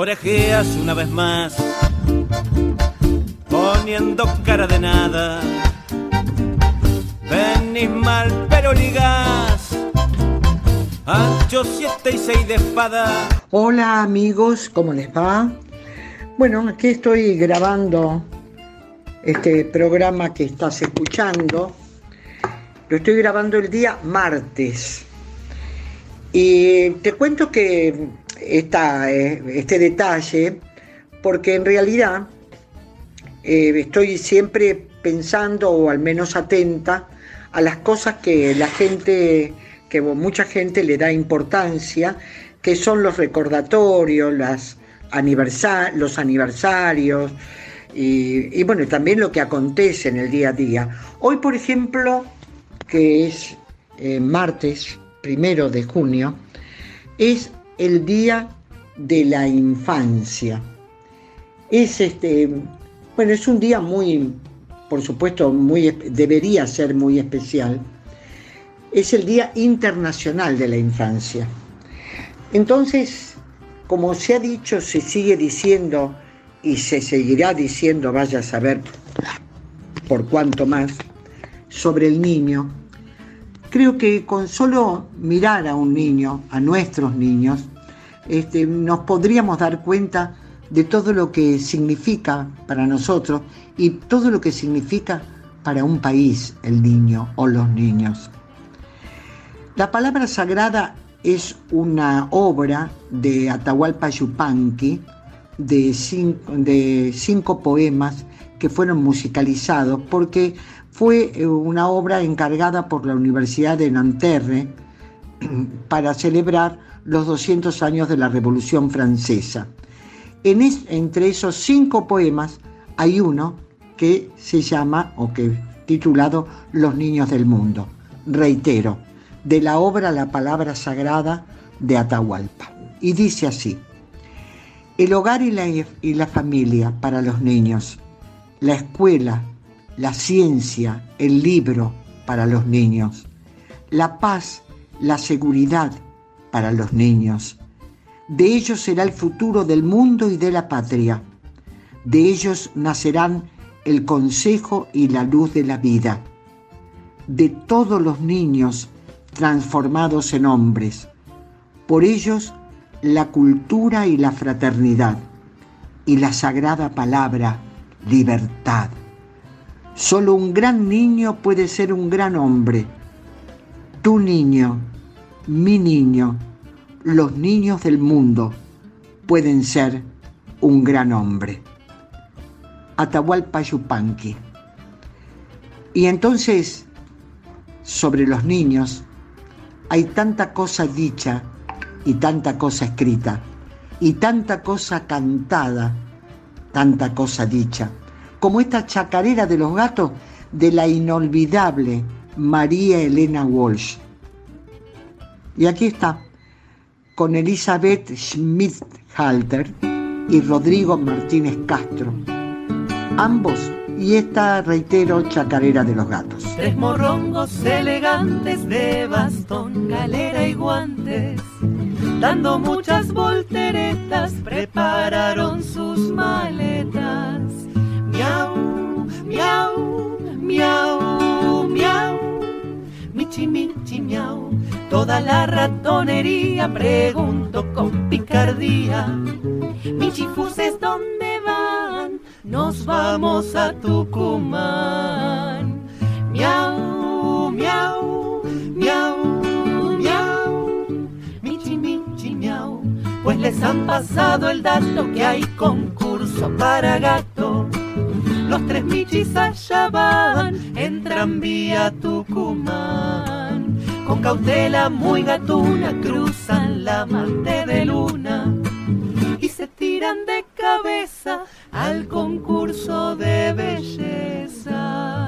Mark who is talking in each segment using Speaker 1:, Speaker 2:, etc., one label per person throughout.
Speaker 1: orejeas una vez más, poniendo cara de nada. Venís mal, pero ligás, ancho siete y seis de espada.
Speaker 2: Hola amigos, ¿cómo les va? Bueno, aquí estoy grabando este programa que estás escuchando. Lo estoy grabando el día martes. Y te cuento que esta, eh, este detalle, porque en realidad eh, estoy siempre pensando o al menos atenta a las cosas que la gente, que mucha gente le da importancia, que son los recordatorios, los aniversarios y, bueno, también lo que acontece en el día a día. Hoy, por ejemplo, que es eh, martes primero de junio, es el día de la infancia. Es este, bueno, es un día muy, por supuesto, muy, debería ser muy especial. Es el Día Internacional de la Infancia. Entonces, como se ha dicho, se sigue diciendo y se seguirá diciendo, vaya a saber por cuánto más, sobre el niño, creo que con solo mirar a un niño, a nuestros niños, este, nos podríamos dar cuenta de todo lo que significa para nosotros y todo lo que significa para un país el niño o los niños. La palabra sagrada es una obra de Atahualpa Yupanqui de cinco, de cinco poemas que fueron musicalizados porque fue eh, una obra encargada por la Universidad de Nanterre para celebrar los 200 años de la Revolución Francesa. En entre esos cinco poemas hay uno que se llama, o que titulado Los Niños del Mundo. Reitero, de la obra La Palabra Sagrada de Atahualpa. Y dice así, el hogar y la, y la familia para los niños, la escuela, la ciencia, el libro para los niños, la paz, la seguridad para los niños. De ellos será el futuro del mundo y de la patria. De ellos nacerán el consejo y la luz de la vida. De todos los niños transformados en hombres. Por ellos la cultura y la fraternidad y la sagrada palabra libertad. Solo un gran niño puede ser un gran hombre. Tu niño, mi niño, los niños del mundo pueden ser un gran hombre. Atahualpa Yupanqui. Y entonces, sobre los niños, hay tanta cosa dicha y tanta cosa escrita y tanta cosa cantada, tanta cosa dicha, como esta chacarera de los gatos de la inolvidable María Elena Walsh. Y aquí está, con Elizabeth Schmidt-Halter y Rodrigo Martínez Castro, ambos y esta, reitero, chacarera de los gatos.
Speaker 3: Tres morrongos elegantes de bastón, galera y guantes, dando muchas volteretas, prepararon sus maletas. Miau, miau, miau, miau, michi, michi, miau. Toda la ratonería pregunto con picardía, michifuses, ¿dónde van? nos vamos a Tucumán. Miau, miau, les han pasado el dato que hay concurso para gato. Los tres michis allá van, entran vía Tucumán. Con cautela muy gatuna cruzan la mante de luna y se tiran de cabeza al concurso de belleza.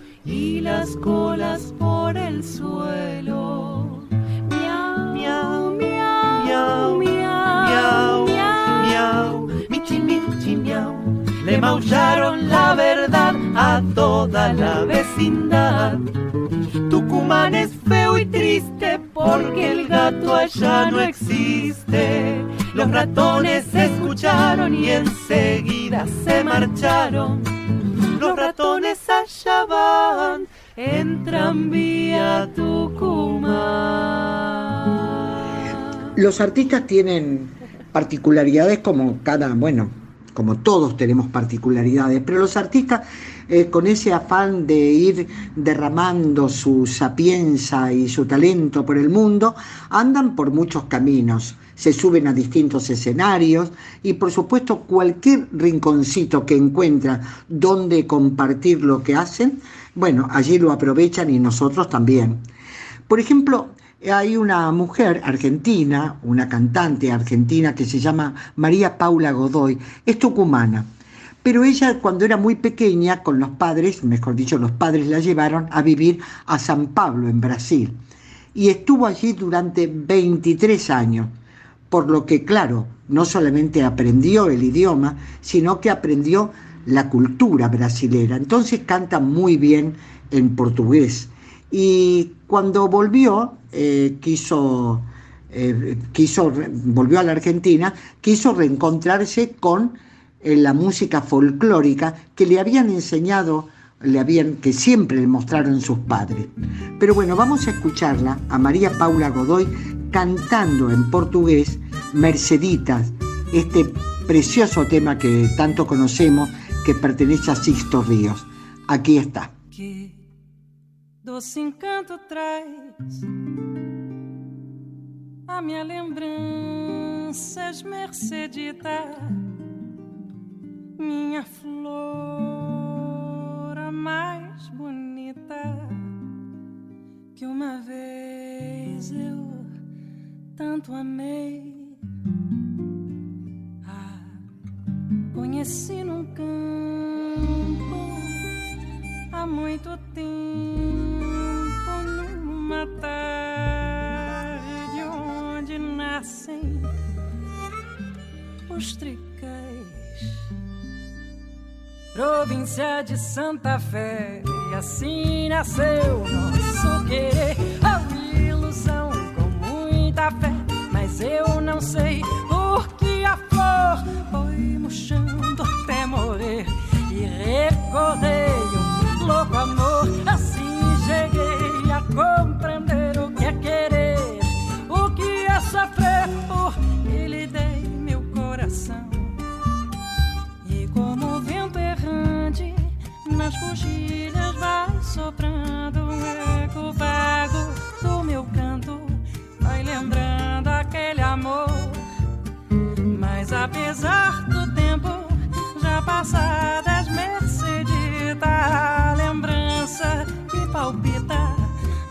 Speaker 3: y las colas por el suelo. Miau, miau, miau, miau, miau, miau, michi, michi, miau. Le maullaron la verdad a toda la vecindad. Tucumán es feo y triste porque el gato allá no existe. Los ratones escucharon y enseguida se marcharon. Los ratones allá van en tranvía Tucumán.
Speaker 2: Los artistas tienen particularidades como cada, bueno, como todos tenemos particularidades, pero los artistas eh, con ese afán de ir derramando su sapienza y su talento por el mundo, andan por muchos caminos, se suben a distintos escenarios y por supuesto cualquier rinconcito que encuentran donde compartir lo que hacen, bueno, allí lo aprovechan y nosotros también. Por ejemplo, hay una mujer argentina, una cantante argentina que se llama María Paula Godoy, es tucumana. Pero ella cuando era muy pequeña, con los padres, mejor dicho, los padres la llevaron a vivir a San Pablo, en Brasil. Y estuvo allí durante 23 años, por lo que, claro, no solamente aprendió el idioma, sino que aprendió la cultura brasilera. Entonces canta muy bien en portugués. Y cuando volvió, eh, quiso, eh, quiso, volvió a la Argentina, quiso reencontrarse con eh, la música folclórica que le habían enseñado, le habían, que siempre le mostraron sus padres. Pero bueno, vamos a escucharla a María Paula Godoy cantando en portugués Merceditas, este precioso tema que tanto conocemos que pertenece a Sixto Ríos. Aquí está.
Speaker 4: Que doce encanto traz a minha flor tanto amei. Ah, conheci num campo há muito tempo, numa tarde onde nascem os tricais província de Santa Fé. E assim nasceu nosso querer. A ilusão com muita fé, eu não sei por que a flor foi murchando até morrer. E recordei um louco amor, assim cheguei a compreender o que é querer, o que é sofrer por que lhe dei meu coração. E como o vento errante nas coxilhas passadas, Mercedita, a lembrança que palpita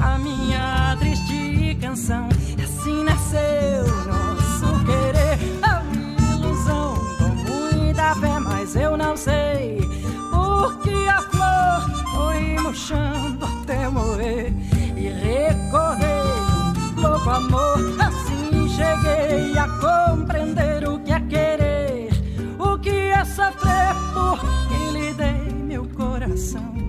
Speaker 4: a minha triste canção. Assim nasceu nosso querer, a ilusão com muita fé, mas eu não sei porque a flor foi murchando até morrer. E recordei um louco amor, assim cheguei a compreender coração.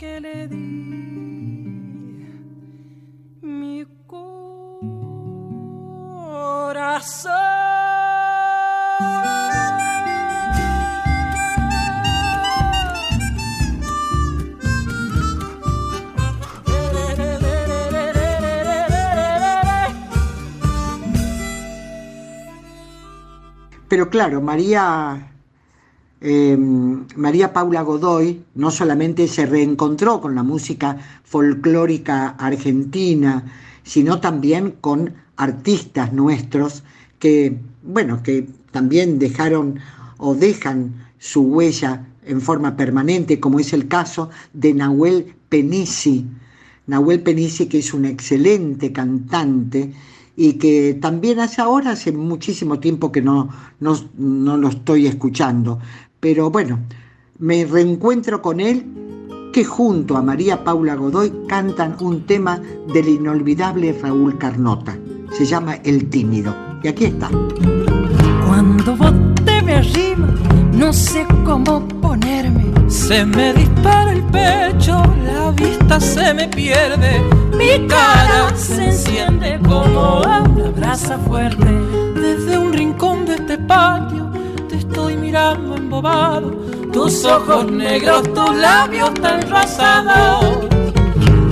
Speaker 4: Porque le di mi corazón.
Speaker 2: Pero claro, María, em, María Paula Godoy no solamente se reencontró con la música folclórica argentina, sino también con artistas nuestros que, bueno, que también dejaron o dejan su huella en forma permanente, como es el caso de Nahuel Penisi. Nahuel Penisi, que es un excelente cantante, y que también hace ahora, hace muchísimo tiempo que no, no, lo estoy escuchando. Pero bueno, me reencuentro con él que junto a María Paula Godoy cantan un tema del inolvidable Raúl Carnota. Se llama El Tímido. Y aquí está.
Speaker 4: Cuando vos te arriba, no sé cómo ponerme. Se me dispara el pecho, la vista se me pierde mi cara se enciende como una brasa fuerte. Desde un rincón de este patio te estoy mirando embobado. Tus ojos negros, tus labios tan rosados.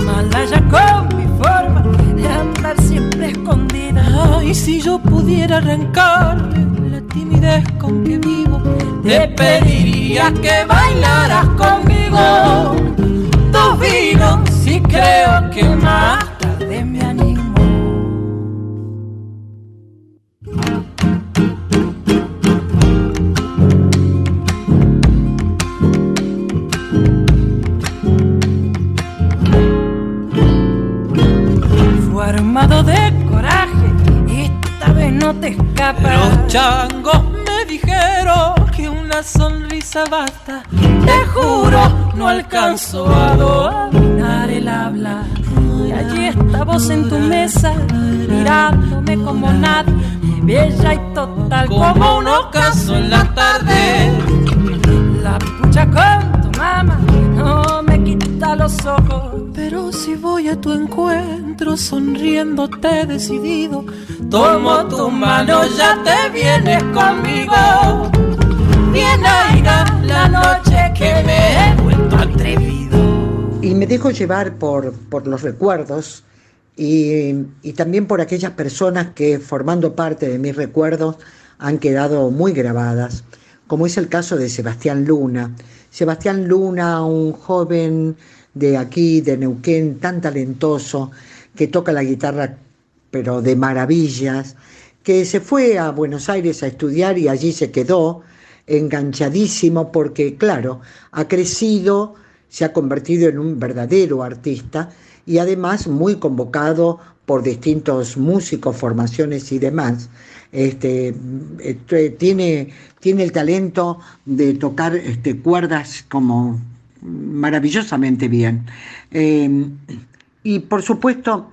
Speaker 4: Malaya con mi forma de andar siempre escondida. Ay, si yo pudiera arrancarme la timidez con que vivo, te pediría que bailaras conmigo. Tus vinos y creo que más tarde me animo. No te escapas. Los changos me dijeron que una sonrisa basta. Te juro, no alcanzo a dominar el habla. Y allí está vos en tu mesa, mirándome como nada, bella y total como un ocaso en la tarde. La pucha con tu mamá no me quita los ojos. Pero si voy a tu encuentro sonriéndote decidido, tomo tu mano, ya te vienes conmigo. Bien irá la noche que me he vuelto atrevido.
Speaker 2: Y me dejo llevar por, por los recuerdos y, y, también por aquellas personas que formando parte de mis recuerdos han quedado muy grabadas, como es el caso de Sebastián Luna. Sebastián Luna, un joven de aquí, de Neuquén, tan talentoso, que toca la guitarra pero de maravillas, que se fue a Buenos Aires a estudiar y allí se quedó enganchadísimo porque, claro, ha crecido, se ha convertido en un verdadero artista y además muy convocado por distintos músicos, formaciones y demás. Este, este, tiene, tiene el talento de tocar este, cuerdas como maravillosamente bien. Eh, y por supuesto,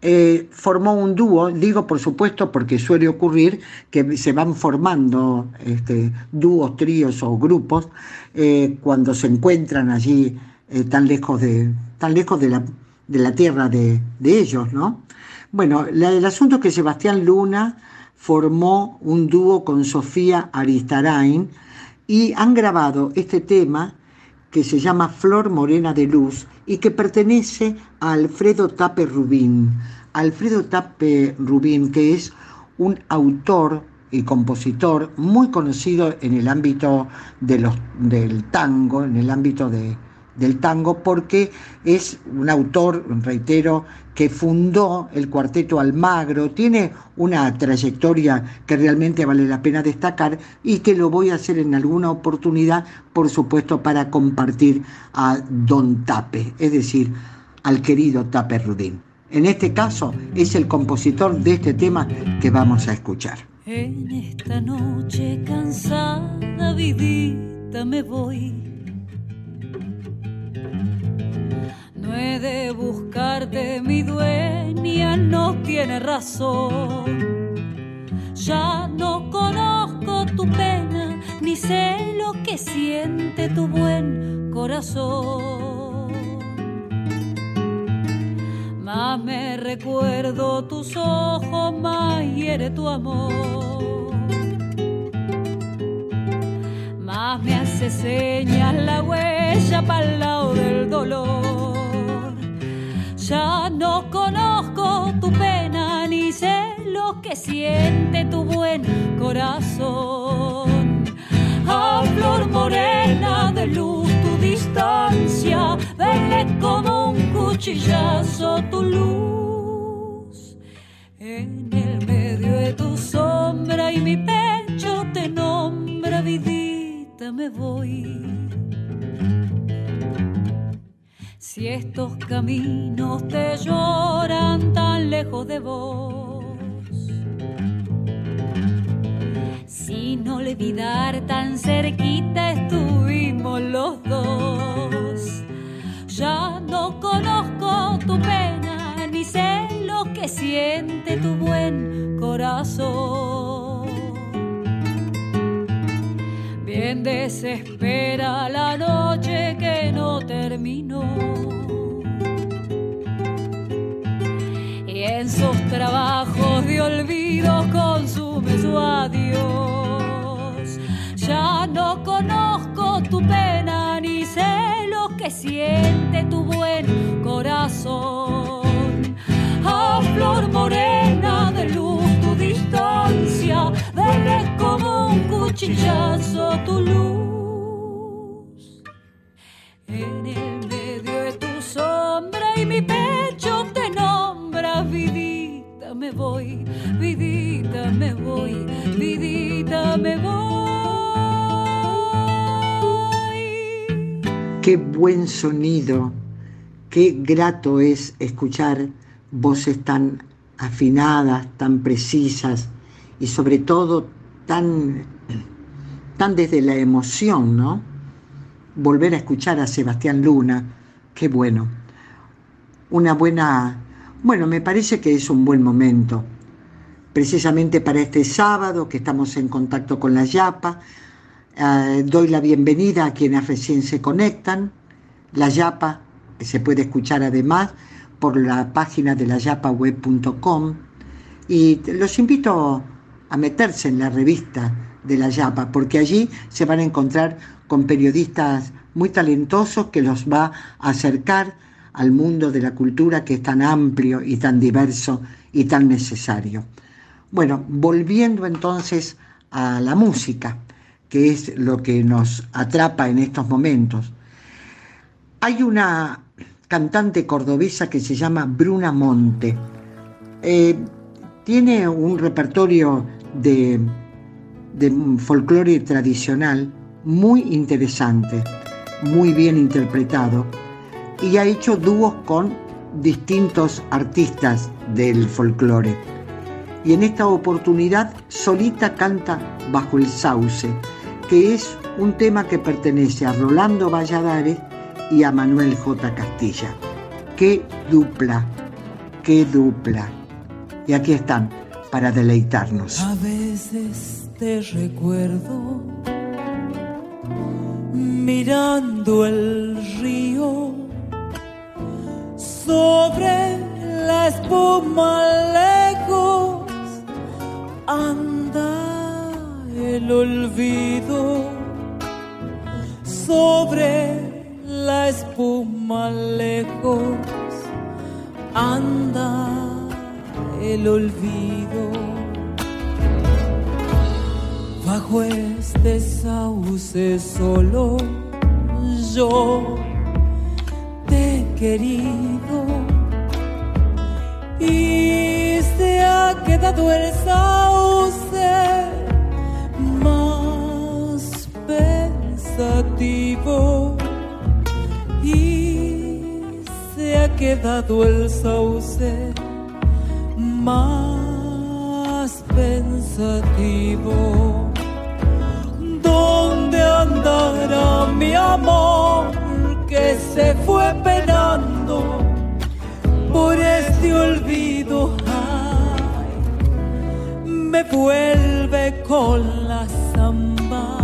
Speaker 2: eh, formó un dúo, digo por supuesto porque suele ocurrir que se van formando este, dúos, tríos o grupos eh, cuando se encuentran allí eh, tan lejos de, tan lejos de la, de la tierra de, de, ellos, ¿no? Bueno, el asunto es que Sebastián Luna formó un dúo con Sofía Aristarain y han grabado este tema que se llama Flor Morena de Luz y que pertenece a Alfredo Tape Rubín. Alfredo Tape Rubín, que es un autor y compositor muy conocido en el ámbito de los, del tango, en el ámbito de, del tango, porque es un autor, reitero, que fundó el cuarteto Almagro, tiene una trayectoria que realmente vale la pena destacar y que lo voy a hacer en alguna oportunidad, por supuesto, para compartir a Don Tape, es decir, al querido Tape Rudín. En este caso es el compositor de este tema que vamos a escuchar.
Speaker 5: En esta noche cansada, vidita, me voy olvidarte, mi dueña no tiene razón. Ya no conozco tu pena, ni sé lo que siente tu buen corazón. Más me recuerdo tus ojos, más hiere tu amor. Más me hace señas la huella para el lado del dolor. Ya no conozco tu pena, ni sé lo que siente tu buen corazón. A flor morena de luz tu distancia, vele como un cuchillazo tu luz. En el medio de tu sombra y mi pecho te nombra, vidita, me voy. Si estos caminos te lloran tan lejos de vos Sin olvidar tan cerquita estuvimos los dos. Ya no conozco tu pena, ni sé lo que siente tu buen corazón. Bien desespera la noche que no Y en sus trabajos de olvido consume su adiós. Ya no conozco tu pena ni sé lo que siente tu buen corazón. A flor morena de luz tu distancia, veré como un cuchillazo tu luz. Me voy, vidita me voy, vidita me voy.
Speaker 2: Qué buen sonido, qué grato es escuchar voces tan afinadas, tan precisas y sobre todo tan, tan desde la emoción, ¿no? Volver a escuchar a Sebastián Luna, qué bueno. Una buena, bueno, me parece que es un buen momento, precisamente para este sábado que estamos en contacto con la Yapa, eh, doy la bienvenida a quienes recién se conectan. La Yapa que se puede escuchar además por la página de la yapaweb.com y los invito a meterse en la revista de la Yapa porque allí se van a encontrar con periodistas muy talentosos que los va a acercar al mundo de la cultura que es tan amplio y tan diverso y tan necesario. Bueno, volviendo entonces a la música que es lo que nos atrapa en estos momentos. Hay una cantante cordobesa que se llama Bruna Monte. Eh, tiene un repertorio de, de folclore tradicional muy interesante, muy bien interpretado, y ha hecho dúos con distintos artistas del folclore. Y en esta oportunidad solita canta Bajo el Sauce, que es un tema que pertenece a Rolando Valladares y a Manuel J. Castilla. ¡Qué dupla! ¡Qué dupla! Y aquí están para deleitarnos.
Speaker 6: A veces te recuerdo mirando el río sobre la espuma lejos el olvido. Sobre la espuma lejos anda el olvido. Bajo este sauce solo yo querido. Y se ha quedado el sauce y se ha quedado el sauce más pensativo. ¿Dónde andará mi amor que se fue penando por este olvido. Me vuelve con la samba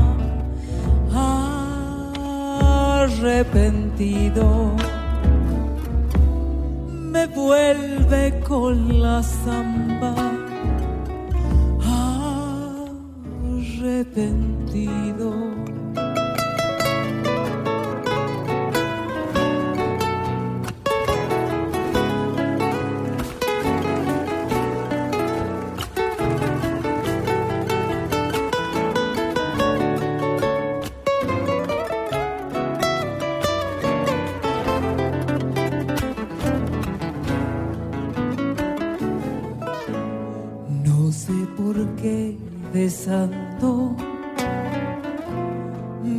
Speaker 6: arrepentido. Me vuelve con la samba arrepentido.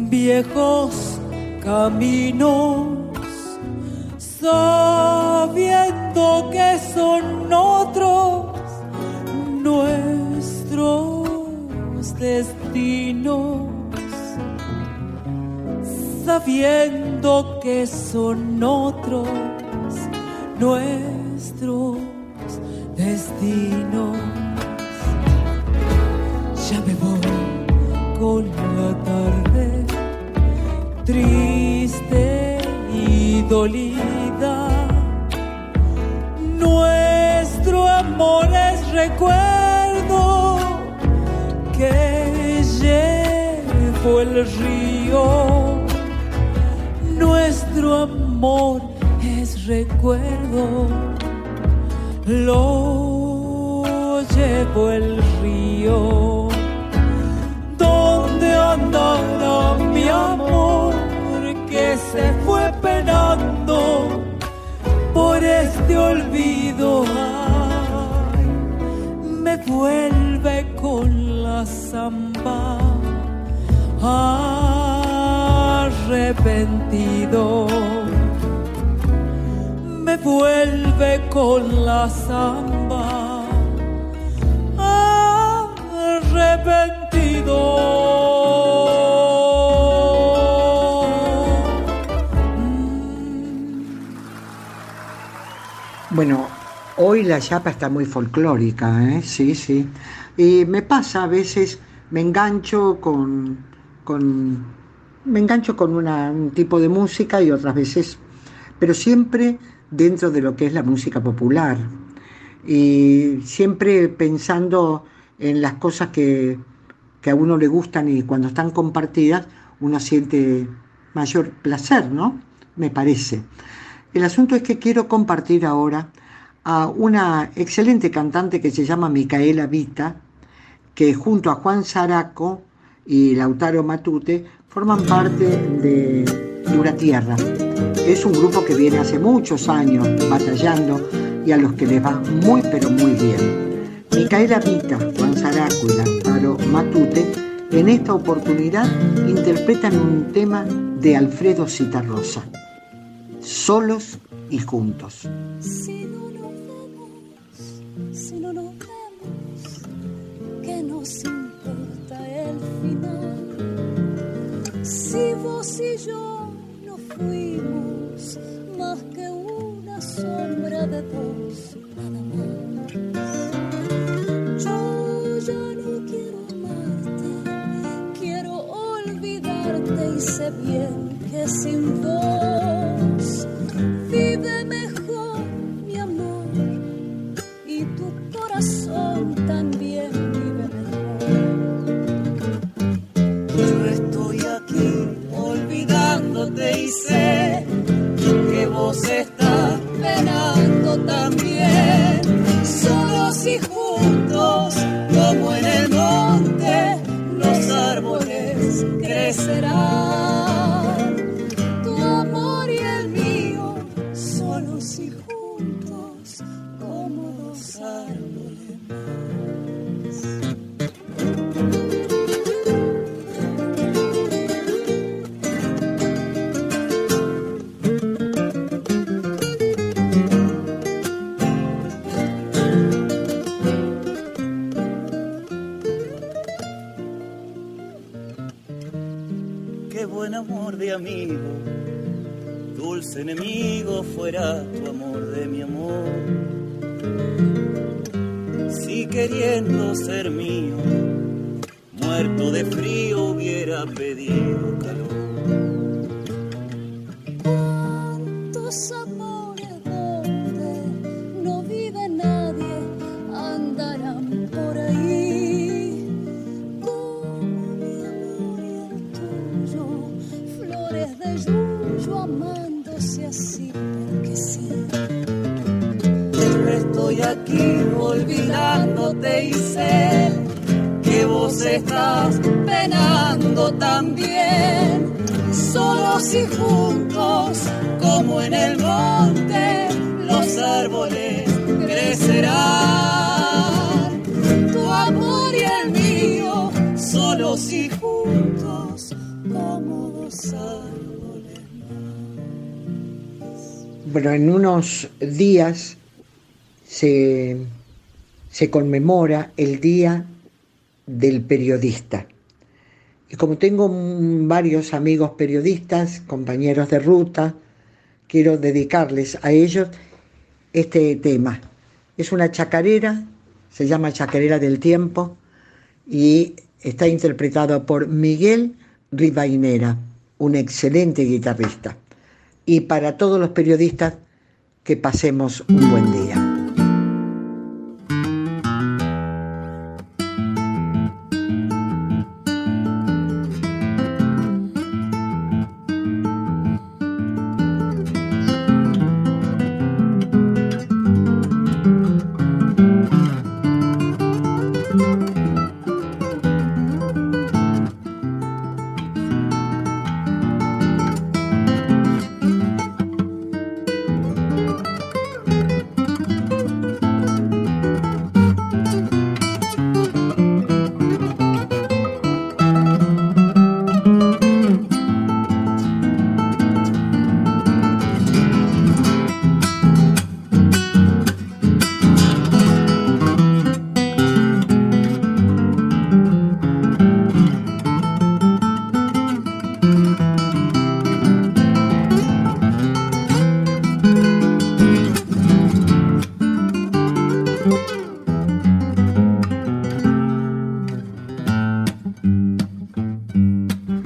Speaker 6: Viejos caminos, sabiendo que son otros nuestros destinos, sabiendo que son otros nuestros destinos. Triste y dolida. Nuestro amor es recuerdo que llevo el río. Nuestro amor es recuerdo, lo llevo el río. ¿Dónde andará mi amor? Que se fue penando por este olvido. me vuelve con la zamba arrepentido. Me vuelve con la zamba arrepentido.
Speaker 2: Bueno, hoy la chapa está muy folclórica, ¿eh? sí, sí. Y me pasa a veces, me engancho con, me engancho con un tipo de música y otras veces, pero siempre dentro de lo que es la música popular. Y siempre pensando en las cosas que, que a uno le gustan y cuando están compartidas uno siente mayor placer, ¿no? Me parece. El asunto es que quiero compartir ahora a una excelente cantante que se llama Micaela Vita, que junto a Juan Zaraco y Lautaro Matute forman parte de Dura Tierra. Es un grupo que viene hace muchos años batallando y a los que les va muy pero muy bien. Micaela Vita, Juan Zaraco y Lautaro Matute en esta oportunidad interpretan un tema de Alfredo Citarrosa solos y juntos.
Speaker 7: Si no nos vemos, si no nos vemos, que nos importa el final. Si vos y yo no fuimos más que una sombra de dos, nada más. Yo ya no quiero amarte, quiero olvidarte y sé bien que sin vos también vive mejor.
Speaker 8: Yo estoy aquí olvidándote y sé que vos estás amor de amigo, dulce enemigo fuera tu amor de mi amor. Si queriendo ser mío, muerto de frío hubiera pedido calor. Aquí olvidándote y sé que vos estás penando también. Solos y juntos, como en el monte, los árboles crecerán. Tu amor y el mío, solos y juntos, como dos árboles.
Speaker 2: Bueno, en unos días se, conmemora el Día del Periodista. Y como tengo varios amigos periodistas, compañeros de ruta, quiero dedicarles a ellos este tema. Es una chacarera, se llama Chacarera del Tiempo y está interpretado por Miguel Rivainera, un excelente guitarrista. Y para todos los periodistas, que pasemos un buen día.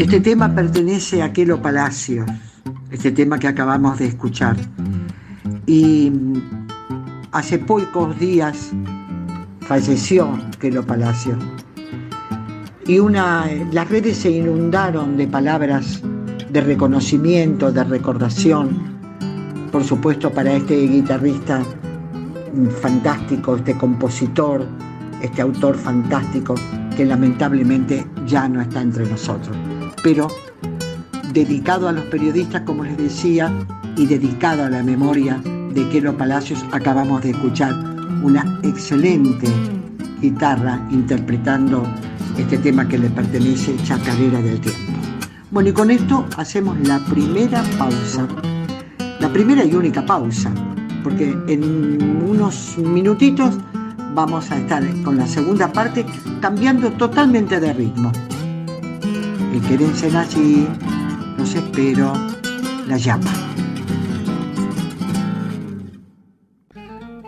Speaker 2: Este tema pertenece a Quelo Palacios, este tema que acabamos de escuchar. Y hace pocos días falleció Quelo Palacios. Y una, las redes se inundaron de palabras de reconocimiento, de recordación, por supuesto para este guitarrista fantástico, este compositor, este autor fantástico que lamentablemente ya no está entre nosotros pero dedicado a los periodistas, como les decía, y dedicado a la memoria de Quero Palacios, acabamos de escuchar una excelente guitarra interpretando este tema que le pertenece, Chacarera del Tiempo. Bueno, y con esto hacemos la primera pausa, la primera y única pausa, porque en unos minutitos vamos a estar con la segunda parte cambiando totalmente de ritmo y quédense allí, los espero, la llama.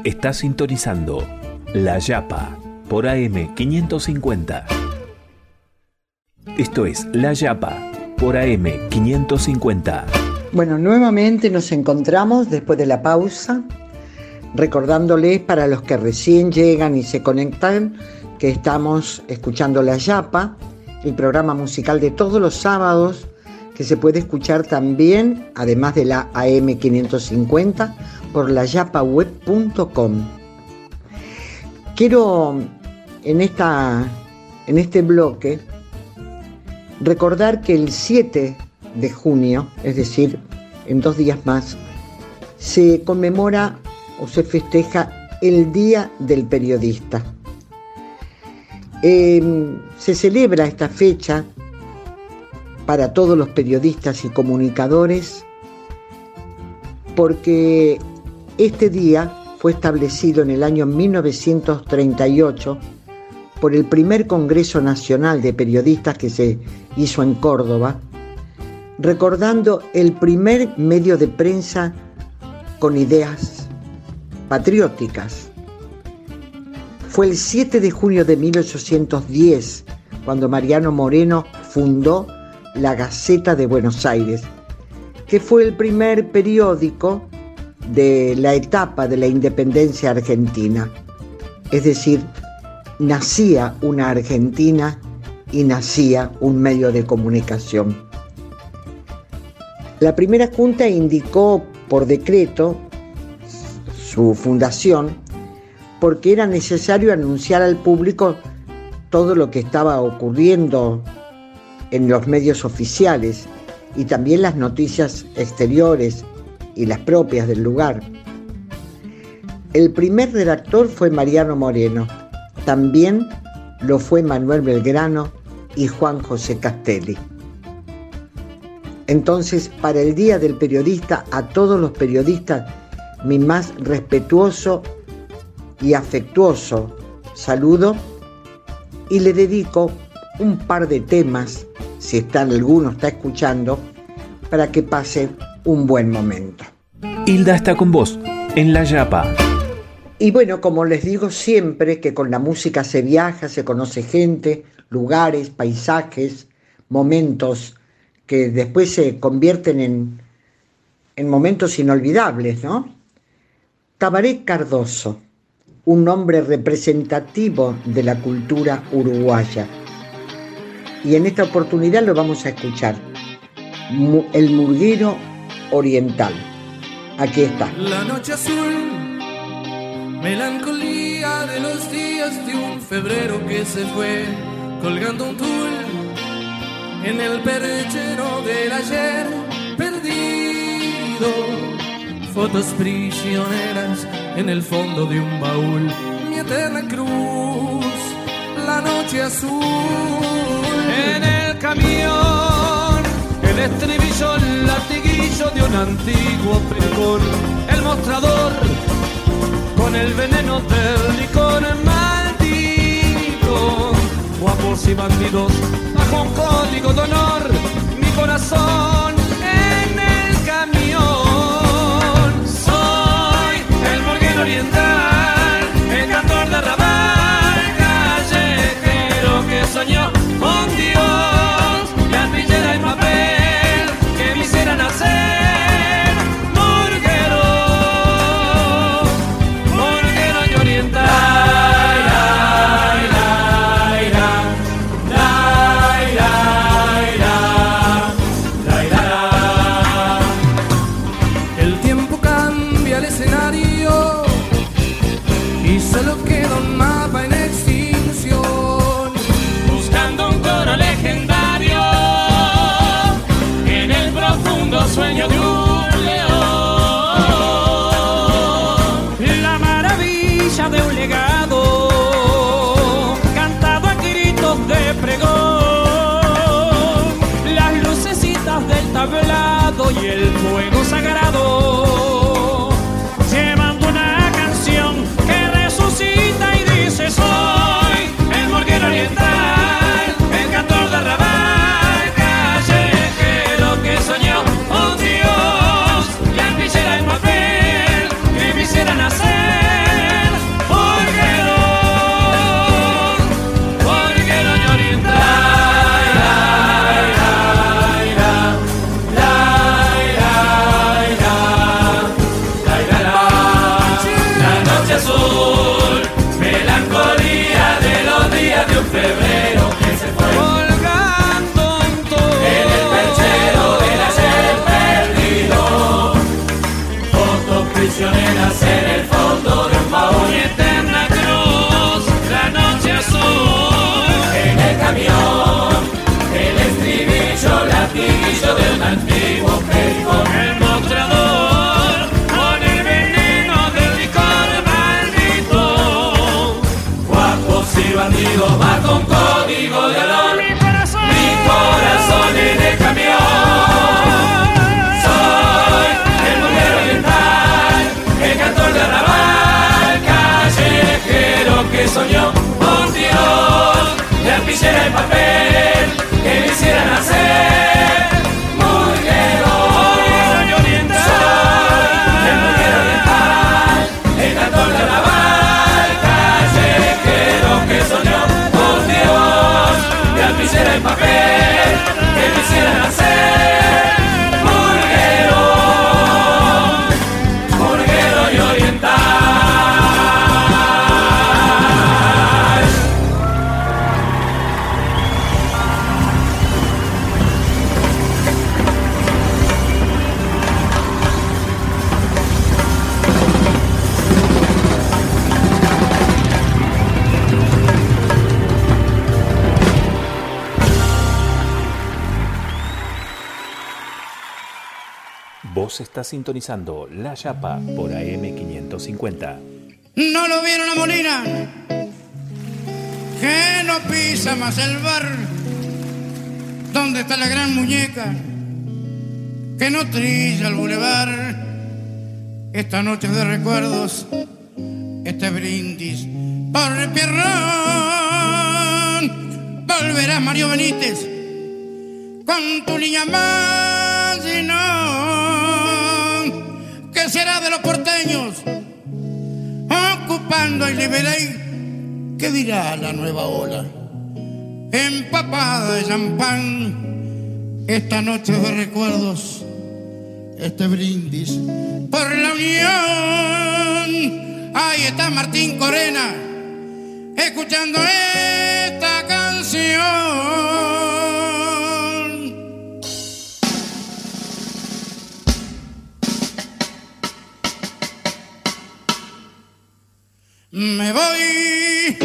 Speaker 9: Está sintonizando La Yapa por AM 550. Esto es La Yapa por AM 550.
Speaker 2: Bueno, nuevamente nos encontramos después de la pausa, recordándoles para los que recién llegan y se conectan que estamos escuchando La Yapa el programa musical de todos los sábados que se puede escuchar también, además de la AM550, por la yapaweb.com. Quiero en, esta, en este bloque recordar que el 7 de junio, es decir, en dos días más, se conmemora o se festeja el Día del Periodista. Eh, se celebra esta fecha para todos los periodistas y comunicadores porque este día fue establecido en el año 1938 por el primer Congreso Nacional de Periodistas que se hizo en Córdoba, recordando el primer medio de prensa con ideas patrióticas. Fue el 7 de junio de 1810 cuando Mariano Moreno fundó la Gaceta de Buenos Aires, que fue el primer periódico de la etapa de la independencia argentina. Es decir, nacía una Argentina y nacía un medio de comunicación. La primera junta indicó por decreto su fundación porque era necesario anunciar al público todo lo que estaba ocurriendo en los medios oficiales y también las noticias exteriores y las propias del lugar. El primer redactor fue Mariano Moreno, también lo fue Manuel Belgrano y Juan José Castelli. Entonces, para el Día del Periodista, a todos los periodistas, mi más respetuoso y afectuoso saludo y le dedico un par de temas, si está alguno está escuchando, para que pase un buen momento.
Speaker 9: Hilda está con vos en La Yapa.
Speaker 2: Y bueno, como les digo siempre, que con la música se viaja, se conoce gente, lugares, paisajes, momentos que después se convierten en, en momentos inolvidables, ¿no? Tabaré Cardoso, un nombre representativo de la cultura uruguaya. Y en esta oportunidad lo vamos a escuchar. El murguero oriental. Aquí está.
Speaker 10: La noche azul, melancolía de los días de un febrero que se fue colgando un tul en el perchero del ayer perdido. Fotos prisioneras en el fondo de un baúl. Mi eterna cruz, la noche azul. En el camión, el estribillo, el latiguillo de un antiguo pregón. El mostrador con el veneno del licor maldito guapos y bandidos, bajo un código de honor, mi corazón el morguero
Speaker 9: sintonizando La Yapa por AM550.
Speaker 11: No lo vieron a Molina, que no pisa más el bar. ¿Dónde está la gran muñeca? Que no trilla el bulevar. Esta noche de recuerdos, este brindis por Pierrón. Volverá Mario Benítez con tu niña más y no. ¿Qué será de los porteños? Ocupando el Liberay, ¿qué dirá la nueva ola? Empapada de champán, esta noche de recuerdos, este brindis por la unión. Ahí está Martín Corena, escuchando esta canción. Me voy,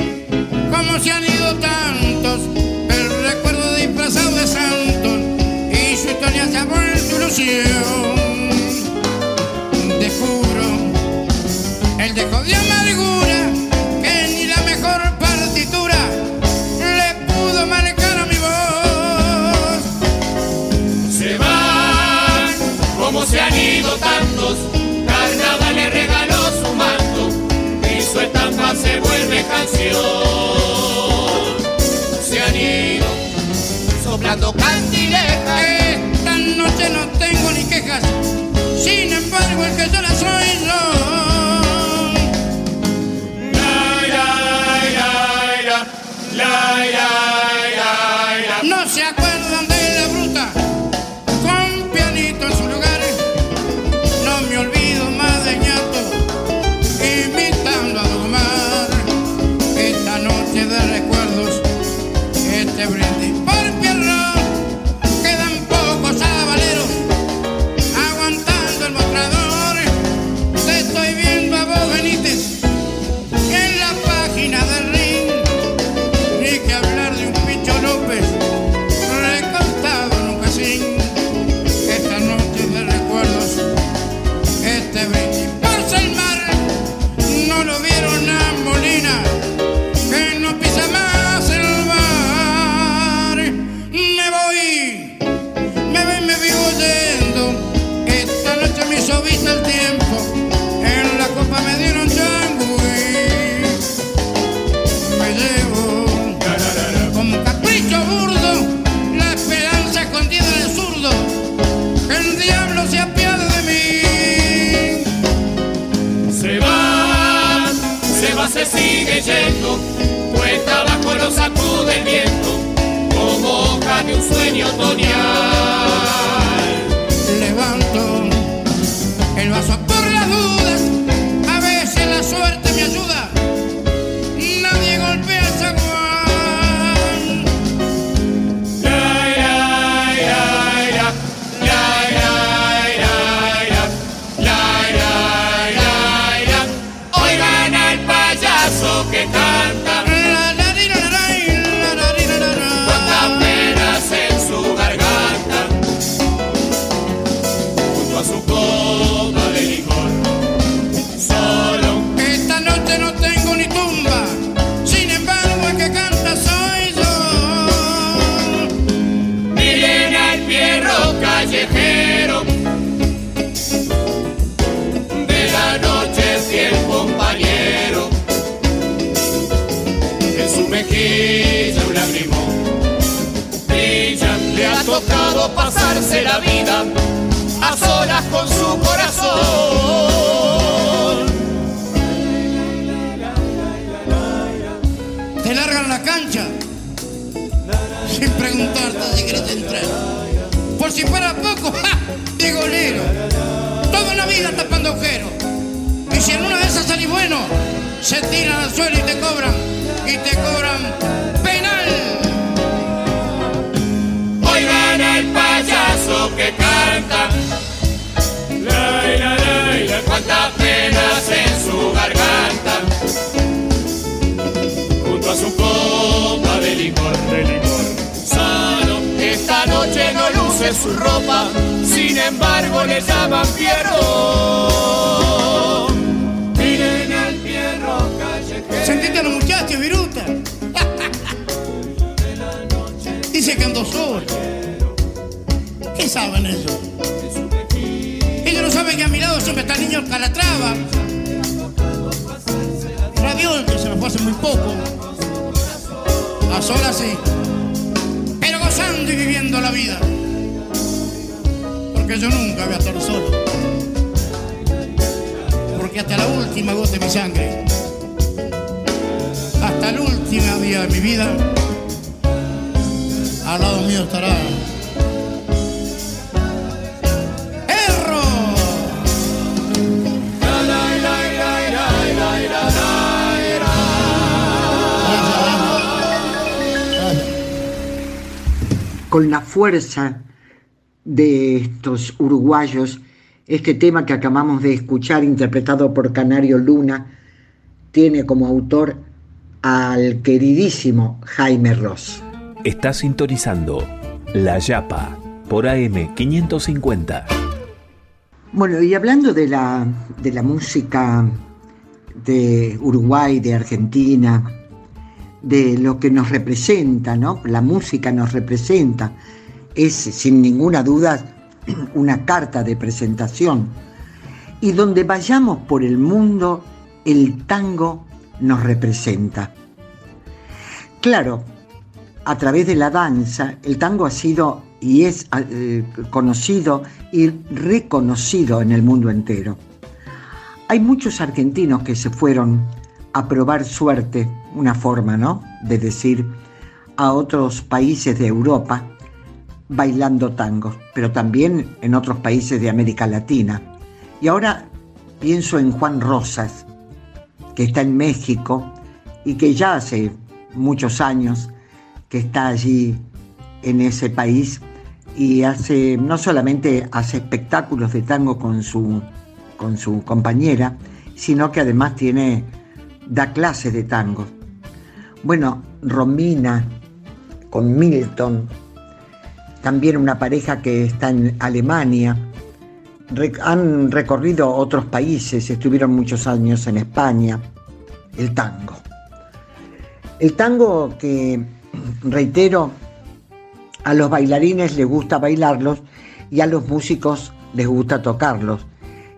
Speaker 11: como se han ido tantos, el recuerdo disfrazado de santos y su historia se ha vuelto ilusión. Descubro el de amargura
Speaker 10: canción. Se han ido, soplando candilejas.
Speaker 11: Esta noche no tengo ni quejas, sin embargo el que yo la soy yo. No se
Speaker 10: pasarse la vida a solas con su corazón.
Speaker 11: Te largan la cancha sin preguntarte si querés entrar. Por si fuera poco, ¡ja! de golero. Toda una vida tapando agujeros. Y si en una de esas salís bueno, se tiran al suelo y te cobran. Y te cobran penal.
Speaker 10: Al payaso que canta. La, la, la, la, cuántas penas en su garganta. Junto a su copa de licor, de licor. Solo esta noche no luce su ropa, sin embargo le llaman Pierro.
Speaker 11: ¿Qué saben ellos? Ellos no saben que a mi lado siempre está el niño Calatrava. Rabiol, que se nos fue hace muy poco. A solas sí. Pero gozando y viviendo la vida. Porque yo nunca voy a estar solo. Porque hasta la última gota de mi sangre, hasta el último día de mi vida, al lado mío estará.
Speaker 2: Con la fuerza de estos uruguayos, este tema que acabamos de escuchar, interpretado por Canario Luna, tiene como autor al queridísimo Jaime Ross.
Speaker 9: Está sintonizando La Yapa por AM 550.
Speaker 2: Bueno, y hablando de la, de la música de Uruguay, de Argentina, de lo que nos representa, ¿no? La música nos representa. Es sin ninguna duda una carta de presentación. Y donde vayamos por el mundo, el tango nos representa. Claro, a través de la danza, el tango ha sido y es eh, conocido y reconocido en el mundo entero. Hay muchos argentinos que se fueron a probar suerte, una forma, ¿no? De decir a otros países de Europa bailando tango, pero también en otros países de América Latina. Y ahora pienso en Juan Rosas, que está en México y que ya hace muchos años que está allí en ese país y hace no solamente hace espectáculos de tango con su con su compañera, sino que además tiene da clases de tango. Bueno, Romina con Milton, también una pareja que está en Alemania, han recorrido otros países, estuvieron muchos años en España, el tango. El tango que, reitero, a los bailarines les gusta bailarlos y a los músicos les gusta tocarlos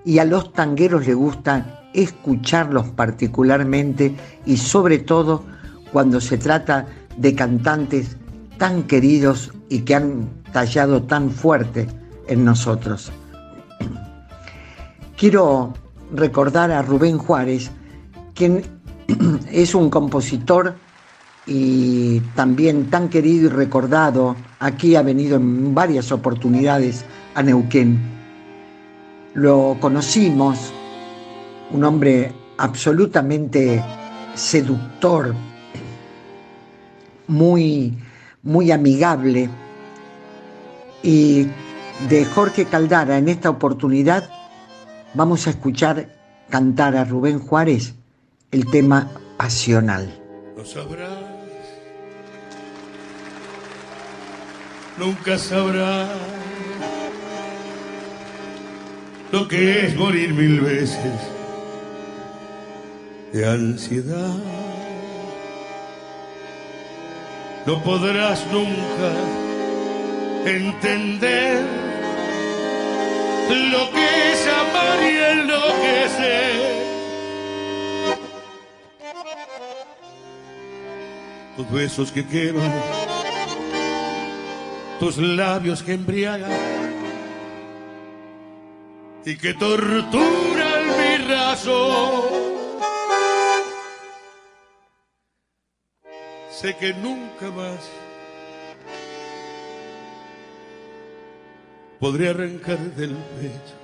Speaker 2: y a los tangueros les gusta escucharlos particularmente y sobre todo cuando se trata de cantantes tan queridos y que han tallado tan fuerte en nosotros. Quiero recordar a Rubén Juárez, quien es un compositor y también tan querido y recordado. Aquí ha venido en varias oportunidades a Neuquén. Lo conocimos, un hombre absolutamente seductor, muy, muy amigable. Y de Jorge Caldara en esta oportunidad vamos a escuchar cantar a Rubén Juárez el tema pasional.
Speaker 11: Lo sabrás, nunca sabrás lo que es morir mil veces de ansiedad. No podrás nunca entender lo que es amar y enloquecer. Tus besos que queman, tus labios que embriagan y que torturan mi razón. Sé que nunca más podré arrancar del pecho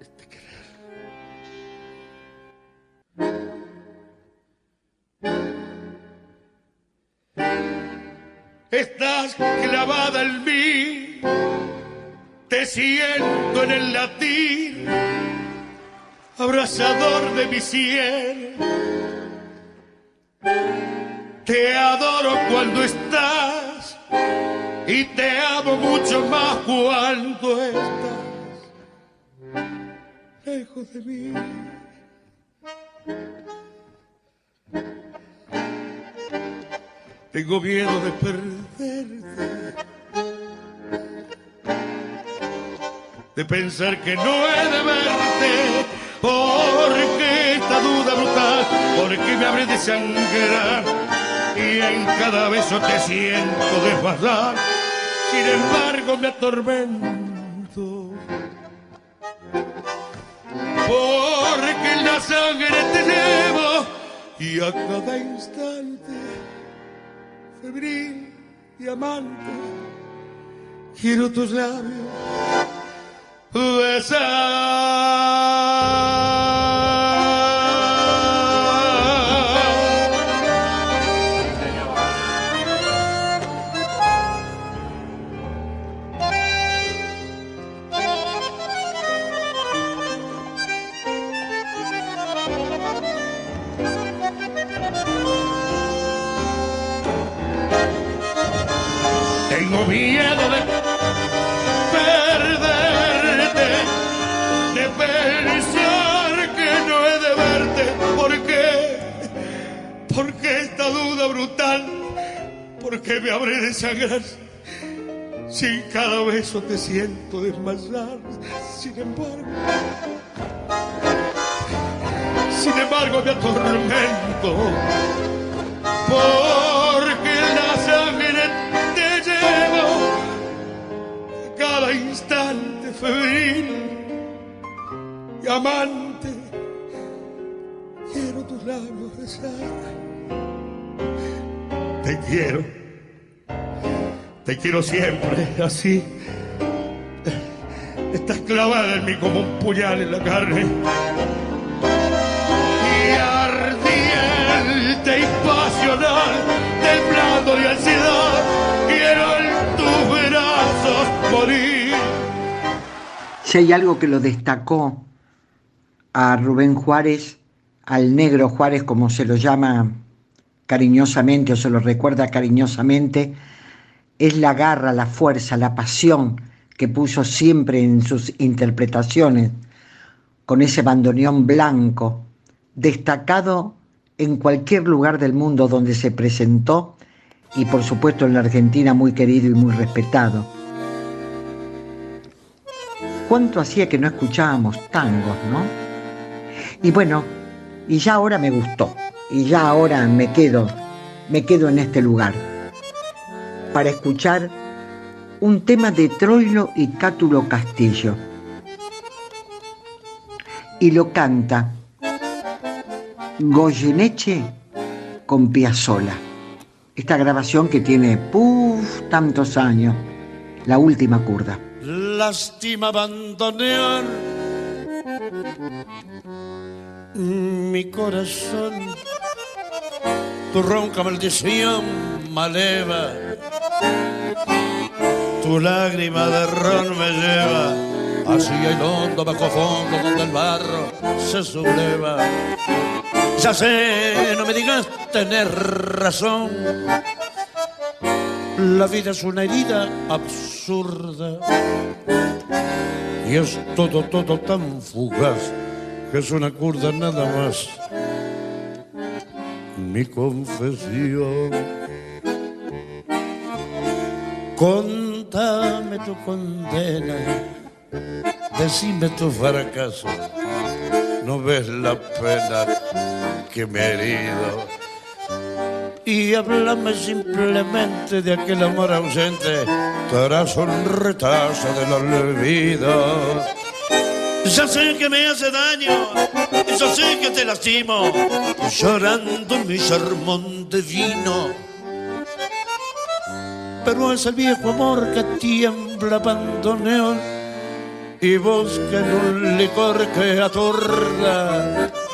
Speaker 11: este querer. Estás clavada en mí, te siento en el latir, abrazador de mi cielo adoro cuando estás.
Speaker 12: Y te amo mucho más cuando estás lejos de mí. Tengo miedo de perderte, de pensar que no he de verte, porque esta duda brutal, porque me abre de sangrar y en cada beso te siento desbasar, sin embargo me atormento. Porque la sangre te llevo y a cada instante febril y amante, quiero tus labios Tengo miedo de perderte, de pensar que no he de verte. ¿Por qué? Porque esta duda brutal, porque me habré de sangrar. Si cada beso te siento desmayar, sin embargo, sin embargo me atormento, porque febril y amante. Quiero tus labios besar. Te quiero, te quiero siempre así. Estás clavada en mí como un puñal en la carne. Y ardiente y pasional, temblando de ansiedad, quiero en tus brazos morir.
Speaker 2: Si hay algo que lo destacó a Rubén Juárez, al negro Juárez como se lo llama cariñosamente o se lo recuerda cariñosamente, es la garra, la fuerza, la pasión que puso siempre en sus interpretaciones, con ese bandoneón blanco, destacado en cualquier lugar del mundo donde se presentó y por supuesto en la Argentina muy querido y muy respetado. ¿Cuánto hacía que no escuchábamos tangos, no? Y bueno, y ya ahora me gustó, y ya ahora me quedo, me quedo en este lugar para escuchar un tema de Troilo y Cátulo Castillo. Y lo canta Goyeneche con Piazzola. Esta grabación que tiene, puff, tantos años, la última curda.
Speaker 12: Lástima abandonar mi corazón. Tu ronca maldición maleva, tu lágrima de ron me lleva hacia el hondo bajo fondo donde el barro se subleva. Ya sé, no me digas tener razón. La vida es una herida absurda y es todo, todo tan fugaz que es una curda nada más. Mi confesión. Contame tu condena, decime tu fracaso. No ves la pena que me he herido y háblame simplemente de aquel amor ausente tras un retazo del olvido. Ya sé que me hace daño, yo sé que te lastimo, llorando mi sermón de vino. Pero es el viejo amor que tiembla bandoneón y busca en un licor que atorda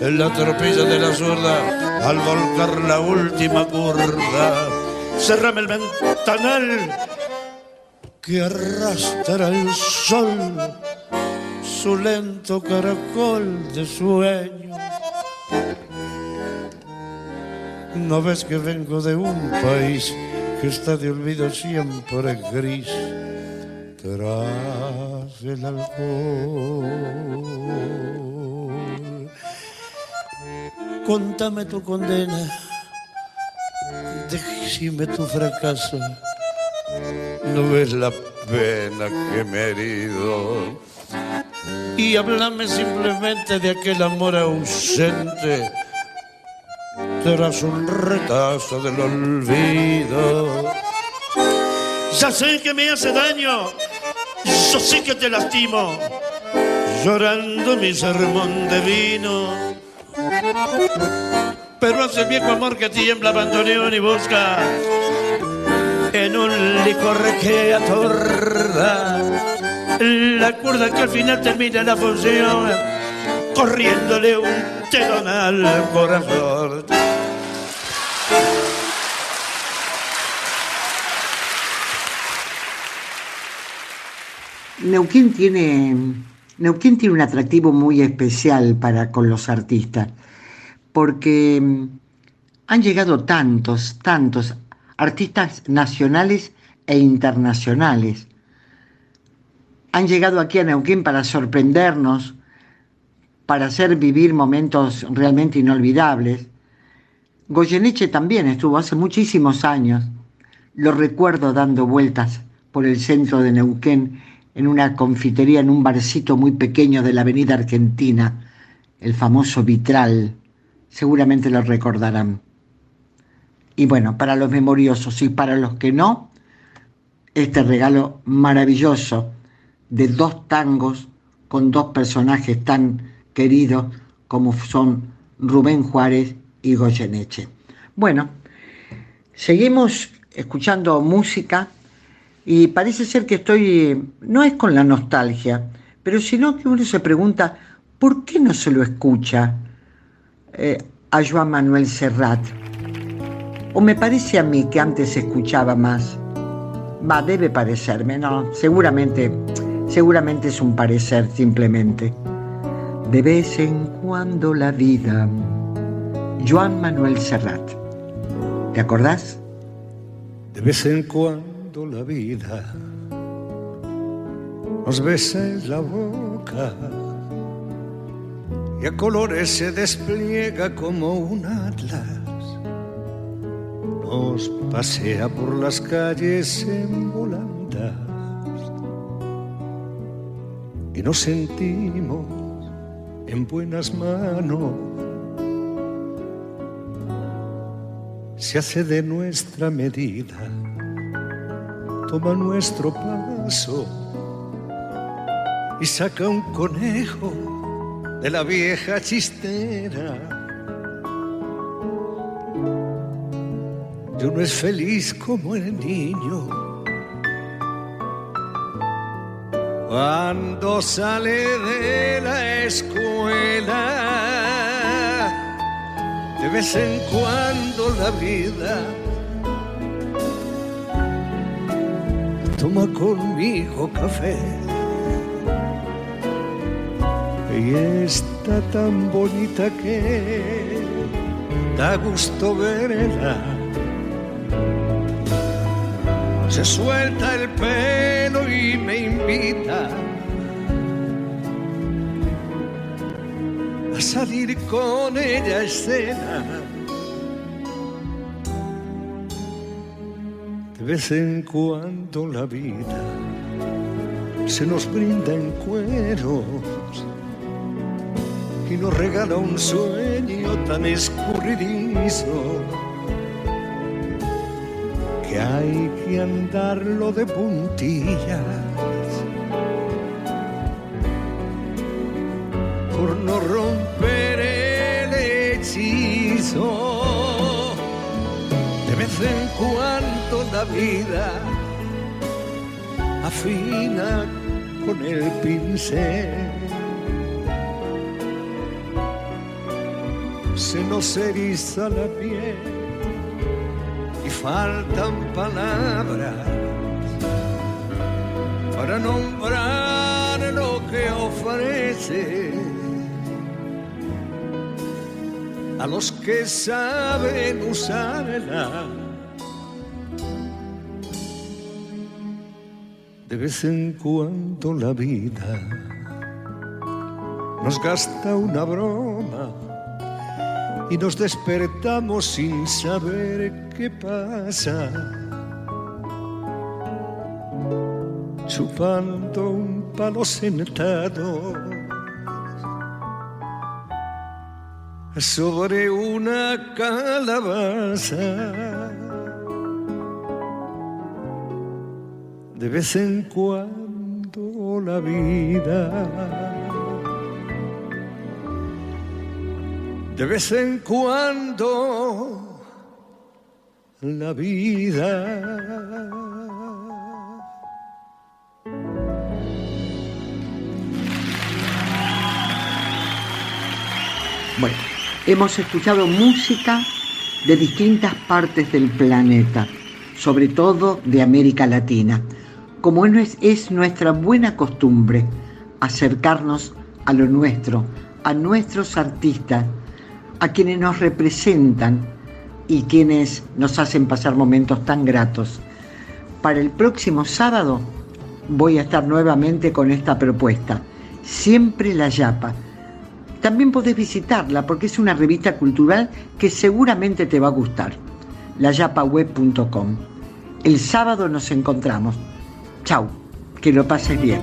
Speaker 13: en la tropilla de la zurda al volcar la última curva. Cerrame el ventanal que arrastra el sol su lento caracol de sueño. No ves que vengo de un país que está de olvido siempre gris tras el alcohol. Contame tu condena, decime tu fracaso. No ves la pena que me he herido. Y háblame simplemente de aquel amor ausente tras un retazo del olvido. Ya sé que me hace daño, yo sé que te lastimo, llorando mi sermón de vino. Pero hace viejo amor que tiembla, abandoneón y busca en un licor que atorda la cuerda que al final termina la función corriéndole un telón al corazón.
Speaker 2: Neuquén tiene, Neuquén tiene un atractivo muy especial para con los artistas, porque mm, han llegado tantos, tantos artistas nacionales e internacionales. Han llegado aquí a Neuquén para sorprendernos, para hacer vivir momentos realmente inolvidables. Goyeneche también estuvo hace muchísimos años. Lo recuerdo dando vueltas por el centro de Neuquén en una confitería, en un barcito muy pequeño de la Avenida Argentina, el famoso Vitral. Seguramente lo recordarán. Y bueno, para los memoriosos y para los que no, este regalo maravilloso de dos tangos con dos personajes tan queridos como son Rubén Juárez y Goyeneche. Bueno, seguimos escuchando música y parece ser que estoy, no es con la nostalgia, pero sino que uno se pregunta, ¿por qué no se lo escucha eh, a Joan Manuel Serrat? O me parece a mí que antes escuchaba más. Va, debe parecerme, no, seguramente, seguramente es un parecer simplemente. De vez en cuando la vida, Joan Manuel Serrat. ¿Te acordás?
Speaker 13: De vez en cuando la vida nos besa la boca y a colores se despliega como un atlas. Nos pasea por las calles en volandas y nos sentimos en buenas manos. Se hace de nuestra medida, toma nuestro paso y saca un conejo de la vieja chistera. Yo no es feliz como el niño cuando sale de la escuela. De vez en cuando la vida toma conmigo café. Y está tan bonita que da gusto verla. Se suelta el pelo y me invita a salir con ella a escena. De vez en cuando la vida se nos brinda en cueros y nos regala un sueño tan escurridizo que hay que andarlo de puntillas por no romper el hechizo. De vez en cuando la vida
Speaker 14: afina con el pincel. Se nos eriza la piel y faltan palabras para nombrar lo que ofrece a los que saben usarla. De vez en cuando la vida nos gasta una broma y nos despertamos sin saber qué pasa. Chupando un palo sentado sobre una calabaza. De vez en cuando la vida, de vez en cuando la vida.
Speaker 2: Bueno, hemos escuchado música de distintas partes del planeta, sobre todo de América Latina, como es, es nuestra buena costumbre acercarnos a lo nuestro, a nuestros artistas, a quienes nos representan y quienes nos hacen pasar momentos tan gratos. Para el próximo sábado voy a estar nuevamente con esta propuesta, Siempre la Yapa. También podés visitarla porque es una revista cultural que seguramente te va a gustar, layapaweb.com. El sábado nos encontramos. Chau, que lo pases bien.